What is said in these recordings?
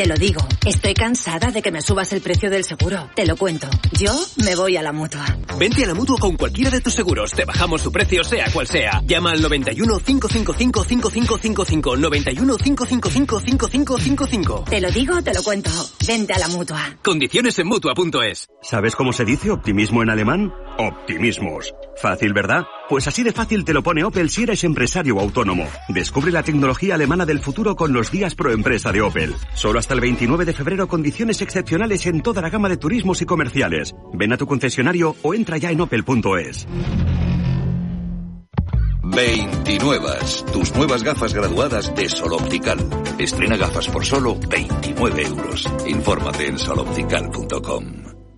Te lo digo, estoy cansada de que me subas el precio del seguro. Te lo cuento. Yo me voy a la mutua. Vente a la mutua con cualquiera de tus seguros. Te bajamos su precio, sea cual sea. Llama al 91 555 5555. 91 555 5555. Te lo digo, te lo cuento. Vente a la mutua. Condiciones en mutua.es. ¿Sabes cómo se dice optimismo en alemán? Optimismos. Fácil, ¿verdad? Pues así de fácil te lo pone Opel si eres empresario autónomo. Descubre la tecnología alemana del futuro con los días pro empresa de Opel. Solo hasta el 29 de febrero condiciones excepcionales en toda la gama de turismos y comerciales. Ven a tu concesionario o entra ya en opel.es. 29. Tus nuevas gafas graduadas de Sol Optical. Estrena gafas por solo 29 euros. Infórmate en soloptical.com.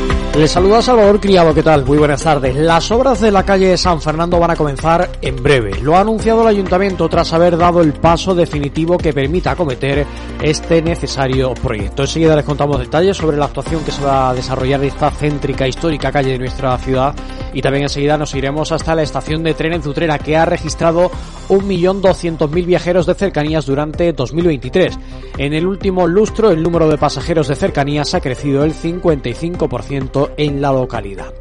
thank you Les saluda Salvador Criado, ¿qué tal? Muy buenas tardes. Las obras de la calle San Fernando van a comenzar en breve. Lo ha anunciado el ayuntamiento tras haber dado el paso definitivo que permita acometer este necesario proyecto. Enseguida les contamos detalles sobre la actuación que se va a desarrollar en esta céntrica histórica calle de nuestra ciudad y también enseguida nos iremos hasta la estación de tren en Zutrera que ha registrado 1.200.000 viajeros de cercanías durante 2023. En el último lustro el número de pasajeros de cercanías ha crecido el 55% en la localidad.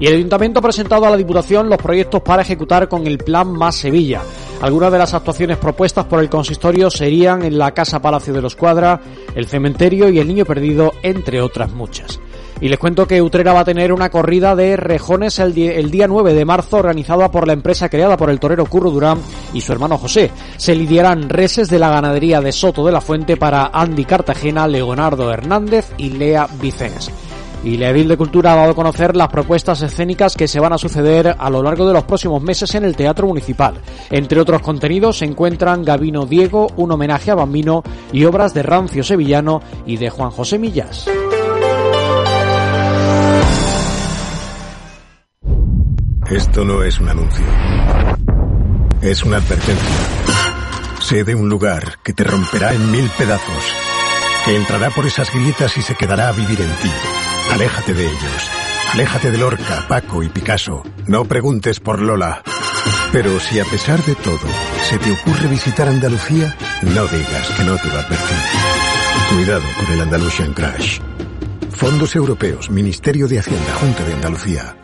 Y el Ayuntamiento ha presentado a la Diputación los proyectos para ejecutar con el Plan Más Sevilla. Algunas de las actuaciones propuestas por el consistorio serían en la Casa Palacio de los Cuadra, el Cementerio y el Niño Perdido, entre otras muchas. Y les cuento que Utrera va a tener una corrida de rejones el, día 9 de marzo organizada por la empresa creada por el torero Curro Durán y su hermano José. Se lidiarán reses de la ganadería de Soto de la Fuente para Andy Cartagena, Leonardo Hernández y Lea Vicens. Y la Edil de Cultura ha dado a conocer las propuestas escénicas que se van a suceder a lo largo de los próximos meses en el Teatro Municipal. Entre otros contenidos se encuentran Gabino Diego, un homenaje a Bambino y obras de Rancio Sevillano y de Juan José Millas. Esto no es un anuncio. Es una advertencia. Sé de un lugar que te romperá en mil pedazos, que entrará por esas grietas y se quedará a vivir en ti. Aléjate de ellos. Aléjate de Lorca, Paco y Picasso. No preguntes por Lola. Pero si a pesar de todo se te ocurre visitar Andalucía, no digas que no te lo advertí. Cuidado con el Andalusian Crash. Fondos Europeos, Ministerio de Hacienda, Junta de Andalucía.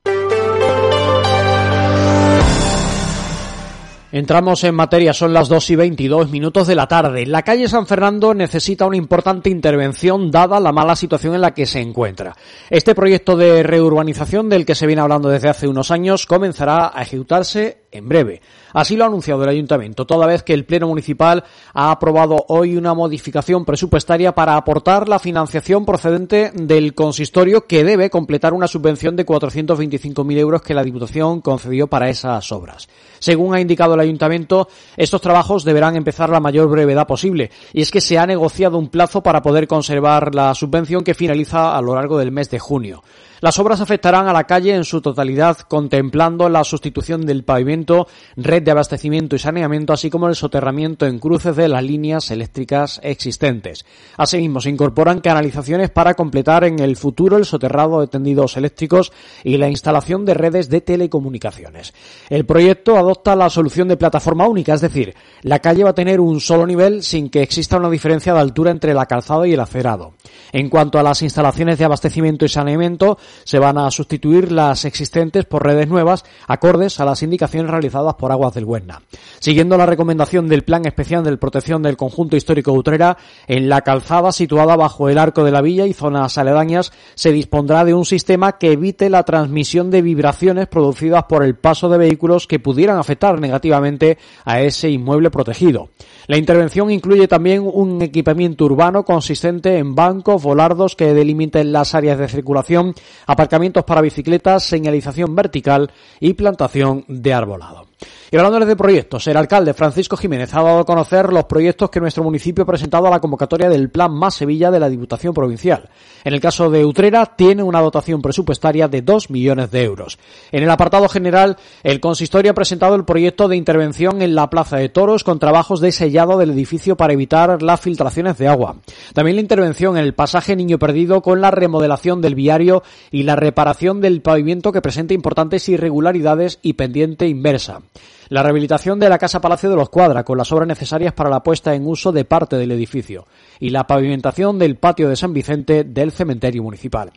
Entramos en materia, son las 2 y 22 minutos de la tarde. La calle San Fernando necesita una importante intervención dada la mala situación en la que se encuentra. Este proyecto de reurbanización del que se viene hablando desde hace unos años comenzará a ejecutarse en breve. Así lo ha anunciado el ayuntamiento, toda vez que el Pleno Municipal ha aprobado hoy una modificación presupuestaria para aportar la financiación procedente del consistorio que debe completar una subvención de 425.000 euros que la Diputación concedió para esas obras. Según ha indicado el ayuntamiento, estos trabajos deberán empezar la mayor brevedad posible y es que se ha negociado un plazo para poder conservar la subvención que finaliza a lo largo del mes de junio. Las obras afectarán a la calle en su totalidad, contemplando la sustitución del pavimento, red de abastecimiento y saneamiento, así como el soterramiento en cruces de las líneas eléctricas existentes. Asimismo, se incorporan canalizaciones para completar en el futuro el soterrado de tendidos eléctricos y la instalación de redes de telecomunicaciones. El proyecto adopta la solución de plataforma única, es decir, la calle va a tener un solo nivel sin que exista una diferencia de altura entre la calzada y el acerado. En cuanto a las instalaciones de abastecimiento y saneamiento, se van a sustituir las existentes por redes nuevas acordes a las indicaciones realizadas por Aguas del Huesna. Siguiendo la recomendación del Plan Especial de Protección del Conjunto Histórico Utrera, en la calzada situada bajo el arco de la villa y zonas aledañas se dispondrá de un sistema que evite la transmisión de vibraciones producidas por el paso de vehículos que pudieran afectar negativamente a ese inmueble protegido. La intervención incluye también un equipamiento urbano consistente en bancos, volardos que delimiten las áreas de circulación, aparcamientos para bicicletas, señalización vertical y plantación de arbolado. Y hablándoles de proyectos, el alcalde Francisco Jiménez ha dado a conocer los proyectos que nuestro municipio ha presentado a la convocatoria del Plan Más Sevilla de la Diputación Provincial. En el caso de Utrera, tiene una dotación presupuestaria de 2 millones de euros. En el apartado general, el consistorio ha presentado el proyecto de intervención en la Plaza de Toros con trabajos de sellado del edificio para evitar las filtraciones de agua. También la intervención en el pasaje Niño Perdido con la remodelación del viario y la reparación del pavimento que presenta importantes irregularidades y pendiente inversa la rehabilitación de la Casa Palacio de los Cuadra con las obras necesarias para la puesta en uso de parte del edificio y la pavimentación del patio de San Vicente del cementerio municipal.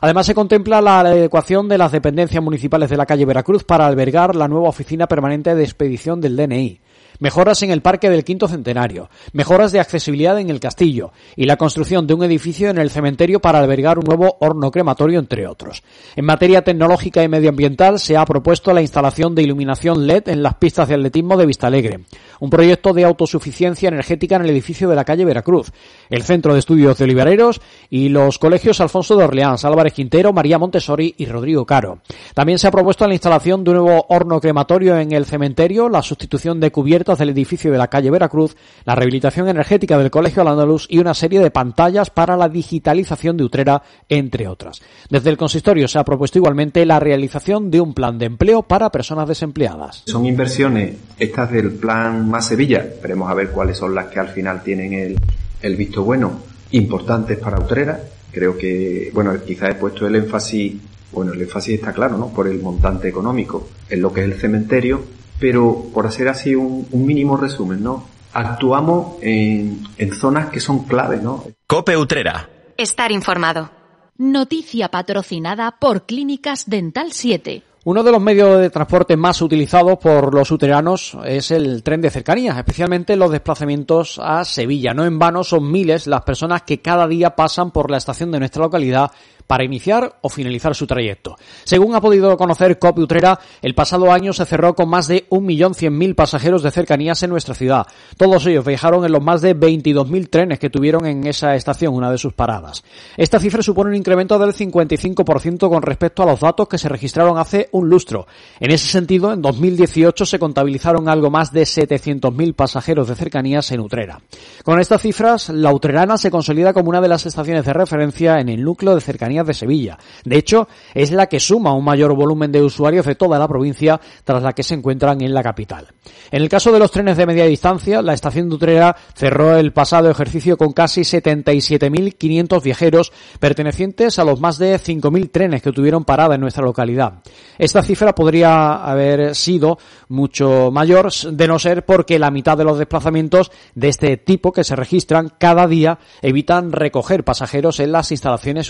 Además se contempla la adecuación de las dependencias municipales de la calle Veracruz para albergar la nueva oficina permanente de expedición del DNI mejoras en el Parque del Quinto Centenario, mejoras de accesibilidad en el castillo. Y la construcción de un edificio en el cementerio para albergar un nuevo horno crematorio, entre otros. En materia tecnológica y medioambiental se ha propuesto la instalación de iluminación LED en las pistas de atletismo de Vistalegre, un proyecto de autosuficiencia energética en el edificio de la calle Veracruz, el Centro de Estudios de Olivareros y los colegios Alfonso de Orleans, Álvarez Quintero, María Montessori y Rodrigo Caro. También se ha propuesto la instalación de un nuevo horno crematorio en el cementerio, la sustitución de cubiertas del edificio de la calle Veracruz, la rehabilitación energética del Colegio Al-Andalus y una serie de pantallas para la digitalización de Utrera, entre otras. Desde el consistorio se ha propuesto igualmente la realización de un plan de empleo para personas desempleadas. Son inversiones estas del plan Más Sevilla, veremos a ver cuáles son las que al final tienen el, el visto bueno, importantes para Utrera. Creo que, bueno, quizás he puesto el énfasis bueno, el énfasis está claro, ¿no? Por el montante económico en lo que es el cementerio, pero por hacer así un, mínimo resumen, ¿no? Actuamos en, en zonas que son claves, ¿no? Cope Utrera. Estar informado. Noticia patrocinada por Clínicas Dental 7. Uno de los medios de transporte más utilizados por los uteranos es el tren de cercanías, especialmente los desplazamientos a Sevilla. No en vano son miles las personas que cada día pasan por la estación de nuestra localidad para iniciar o finalizar su trayecto. Según ha podido conocer COP Utrera, el pasado año se cerró con más de 1.100.000 pasajeros de cercanías en nuestra ciudad. Todos ellos viajaron en los más de 22.000 trenes que tuvieron en esa estación, una de sus paradas. Esta cifra supone un incremento del 55% con respecto a los datos que se registraron hace un lustro. En ese sentido, en 2018 se contabilizaron algo más de 700.000 pasajeros de cercanías en Utrera. Con estas cifras, la Utrerana se consolida como una de las estaciones de referencia en el núcleo de de Sevilla. De hecho, es la que suma un mayor volumen de usuarios de toda la provincia tras la que se encuentran en la capital. En el caso de los trenes de media distancia, la estación de Utrera cerró el pasado ejercicio con casi 77.500 viajeros pertenecientes a los más de 5.000 trenes que tuvieron parada en nuestra localidad. Esta cifra podría haber sido mucho mayor de no ser porque la mitad de los desplazamientos de este tipo que se registran cada día evitan recoger pasajeros en las instalaciones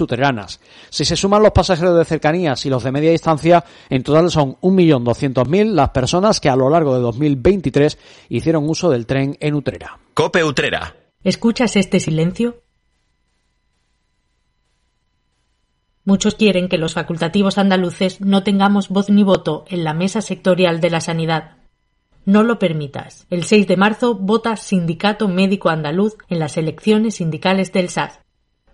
Si se suman los pasajeros de cercanías y los de media distancia, en total son 1.200.000 las personas que a lo largo de 2023 hicieron uso del tren en Utrera. Cope Utrera. ¿Escuchas este silencio? Muchos quieren que los facultativos andaluces no tengamos voz ni voto en la mesa sectorial de la sanidad. No lo permitas. El 6 de marzo vota Sindicato Médico Andaluz en las elecciones sindicales del SAS.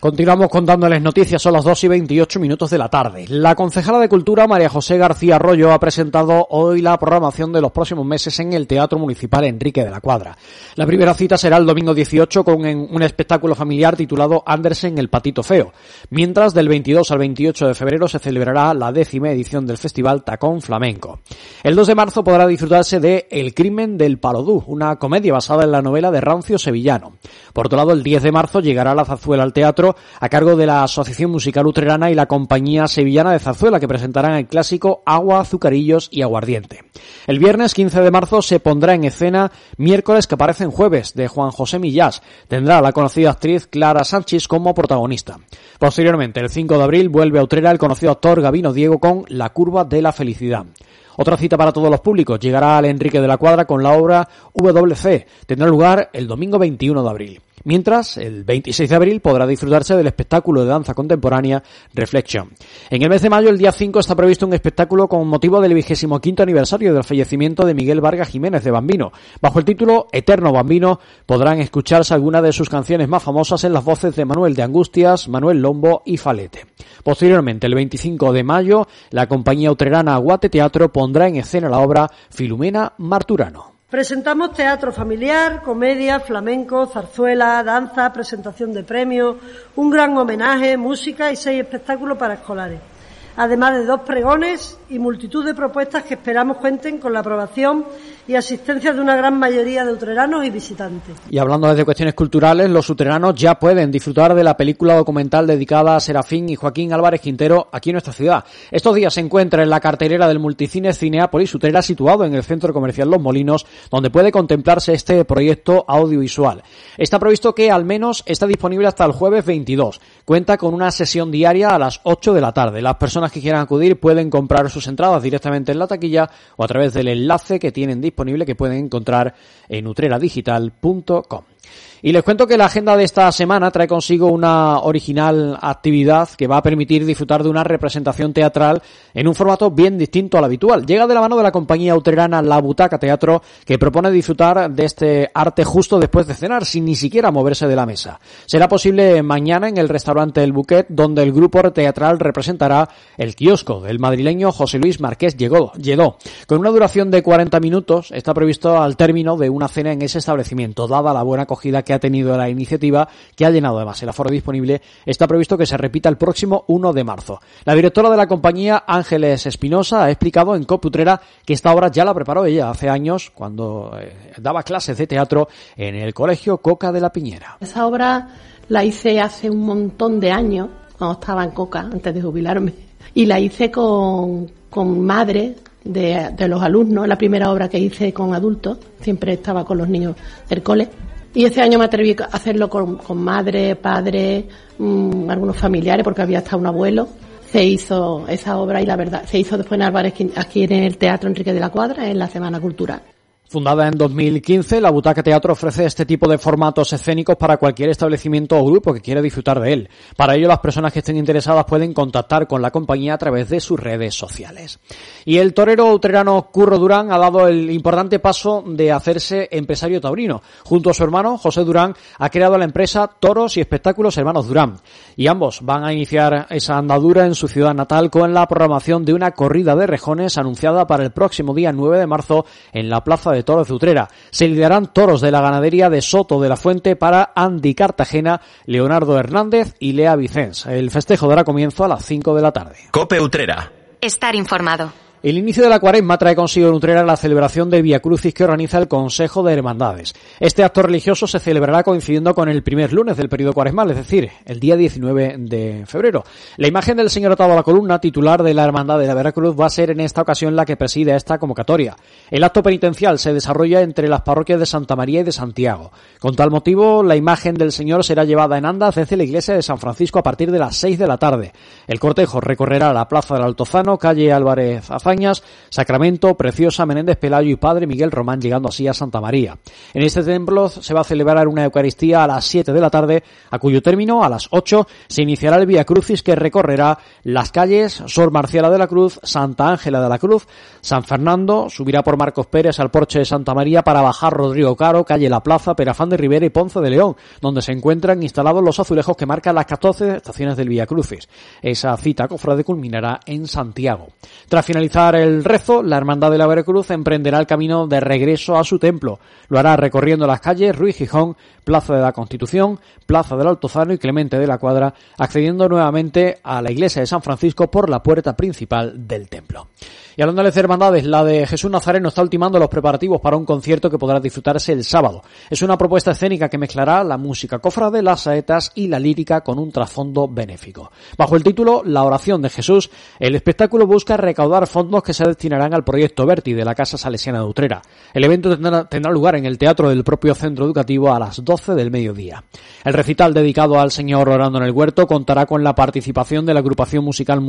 Continuamos contándoles noticias, son las 2 y 28 minutos de la tarde. La concejala de Cultura, María José García Arroyo, ha presentado hoy la programación de los próximos meses en el Teatro Municipal Enrique de la Cuadra. La primera cita será el domingo 18 con un espectáculo familiar titulado Andersen el Patito Feo, mientras del 22 al 28 de febrero se celebrará la décima edición del Festival Tacón Flamenco. El 2 de marzo podrá disfrutarse de El crimen del Palodú, una comedia basada en la novela de Rancio Sevillano. Por otro lado, el 10 de marzo llegará la zazuela al teatro a cargo de la Asociación Musical Utrerana y la Compañía Sevillana de Zarzuela que presentarán el clásico Agua, Azucarillos y Aguardiente. El viernes 15 de marzo se pondrá en escena Miércoles que aparece en jueves de Juan José Millás. Tendrá la conocida actriz Clara Sánchez como protagonista. Posteriormente, el 5 de abril vuelve a Utrera el conocido actor Gavino Diego con La curva de la felicidad. Otra cita para todos los públicos llegará al Enrique de la Cuadra con la obra WC. Tendrá lugar el domingo 21 de abril. Mientras, el 26 de abril podrá disfrutarse del espectáculo de danza contemporánea Reflection. En el mes de mayo, el día 5, está previsto un espectáculo con motivo del vigésimo quinto aniversario del fallecimiento de Miguel Vargas Jiménez de Bambino. Bajo el título Eterno Bambino podrán escucharse algunas de sus canciones más famosas en las voces de Manuel de Angustias, Manuel Lombo y Falete. Posteriormente, el 25 de mayo, la compañía utrerana Aguate Teatro pondrá en escena la obra Filumena Marturano. Presentamos teatro familiar, comedia, flamenco, zarzuela, danza, presentación de premios, un gran homenaje, música y seis espectáculos para escolares además de dos pregones y multitud de propuestas que esperamos cuenten con la aprobación y asistencia de una gran mayoría de utreranos y visitantes. Y hablando de cuestiones culturales, los utreranos ya pueden disfrutar de la película documental dedicada a Serafín y Joaquín Álvarez Quintero aquí en nuestra ciudad. Estos días se encuentra en la cartelera del multicine Cineápolis Utrera situado en el centro comercial Los Molinos, donde puede contemplarse este proyecto audiovisual. Está previsto que al menos está disponible hasta el jueves 22. Cuenta con una sesión diaria a las 8 de la tarde. Las personas que quieran acudir pueden comprar sus entradas directamente en la taquilla o a través del enlace que tienen disponible que pueden encontrar en utreradigital.com. Y les cuento que la agenda de esta semana trae consigo una original actividad que va a permitir disfrutar de una representación teatral en un formato bien distinto al habitual. Llega de la mano de la compañía utrerana La Butaca Teatro que propone disfrutar de este arte justo después de cenar sin ni siquiera moverse de la mesa. Será posible mañana en el restaurante El Buquet donde el grupo teatral representará el kiosco del madrileño José Luis Marqués Llegó. Con una duración de 40 minutos está previsto al término de una cena en ese establecimiento, dada la buena acogida que que ha tenido la iniciativa, que ha llenado además el aforo disponible, está previsto que se repita el próximo 1 de marzo. La directora de la compañía, Ángeles Espinosa, ha explicado en Coputrera que esta obra ya la preparó ella hace años cuando eh, daba clases de teatro en el Colegio Coca de la Piñera. Esa obra la hice hace un montón de años, cuando estaba en Coca, antes de jubilarme, y la hice con, con madres de, de, los alumnos, la primera obra que hice con adultos, siempre estaba con los niños del cole. Y este año me atreví a hacerlo con, madre, padre, mm, algunos familiares, porque había hasta un abuelo. Se hizo esa obra y la verdad, se hizo después en Álvarez, aquí en el Teatro Enrique de la Cuadra, en la Semana Cultural. Fundada en 2015, la Butaca Teatro ofrece este tipo de formatos escénicos para cualquier establecimiento o grupo que quiera disfrutar de él. Para ello, las personas que estén interesadas pueden contactar con la compañía a través de sus redes sociales. Y el torero utrerano Curro Durán ha dado el importante paso de hacerse empresario taurino. Junto a su hermano, José Durán, ha creado la empresa Toros y Espectáculos Hermanos Durán. Y ambos van a iniciar esa andadura en su ciudad natal con la programación de una corrida de rejones anunciada para el próximo día 9 de marzo en la Plaza de toros de Utrera. Se liderarán toros de la ganadería de Soto de la Fuente para Andy Cartagena, Leonardo Hernández y Lea Vicens. El festejo dará comienzo a las 5 de la tarde. Cope Utrera. Estar informado. El inicio de la cuaresma trae consigo en Utrera la celebración de Via Crucis que organiza el Consejo de Hermandades. Este acto religioso se celebrará coincidiendo con el primer lunes del periodo cuaresmal, es decir, el día 19 de febrero. La imagen del señor atado a la columna, titular de la Hermandad de la Veracruz, va a ser en esta ocasión la que preside esta convocatoria. El acto penitencial se desarrolla entre las parroquias de Santa María y de Santiago. Con tal motivo, la imagen del señor será llevada en andas desde la iglesia de San Francisco a partir de las 6 de la tarde. El cortejo recorrerá la plaza del Altozano, calle Álvarez Azar Sacramento, Preciosa, Menéndez Pelayo y Padre Miguel Román, llegando así a Santa María. En este templo se va a celebrar una Eucaristía a las 7 de la tarde, a cuyo término, a las 8, se iniciará el Vía Crucis que recorrerá las calles Sor Marciala de la Cruz, Santa Ángela de la Cruz, San Fernando, subirá por Marcos Pérez al Porche de Santa María para bajar Rodrigo Caro, calle La Plaza, Perafán de Rivera y Ponce de León, donde se encuentran instalados los azulejos que marcan las 14 estaciones del Vía Crucis. Esa cita cofrade culminará en Santiago. Tras finalizar el rezo, la Hermandad de la Veracruz emprenderá el camino de regreso a su templo. Lo hará recorriendo las calles Ruiz Gijón, Plaza de la Constitución, Plaza del Altozano y Clemente de la Cuadra, accediendo nuevamente a la iglesia de San Francisco por la puerta principal del templo. Y hablando de hermandades, la de Jesús Nazareno está ultimando los preparativos para un concierto que podrá disfrutarse el sábado. Es una propuesta escénica que mezclará la música cofrade, las saetas y la lírica con un trasfondo benéfico. Bajo el título La oración de Jesús, el espectáculo busca recaudar fondos que se destinarán al proyecto Verti de la Casa Salesiana de Utrera. El evento tendrá, tendrá lugar en el teatro del propio centro educativo a las 12 del mediodía. El recital dedicado al Señor orando en el huerto contará con la participación de la agrupación musical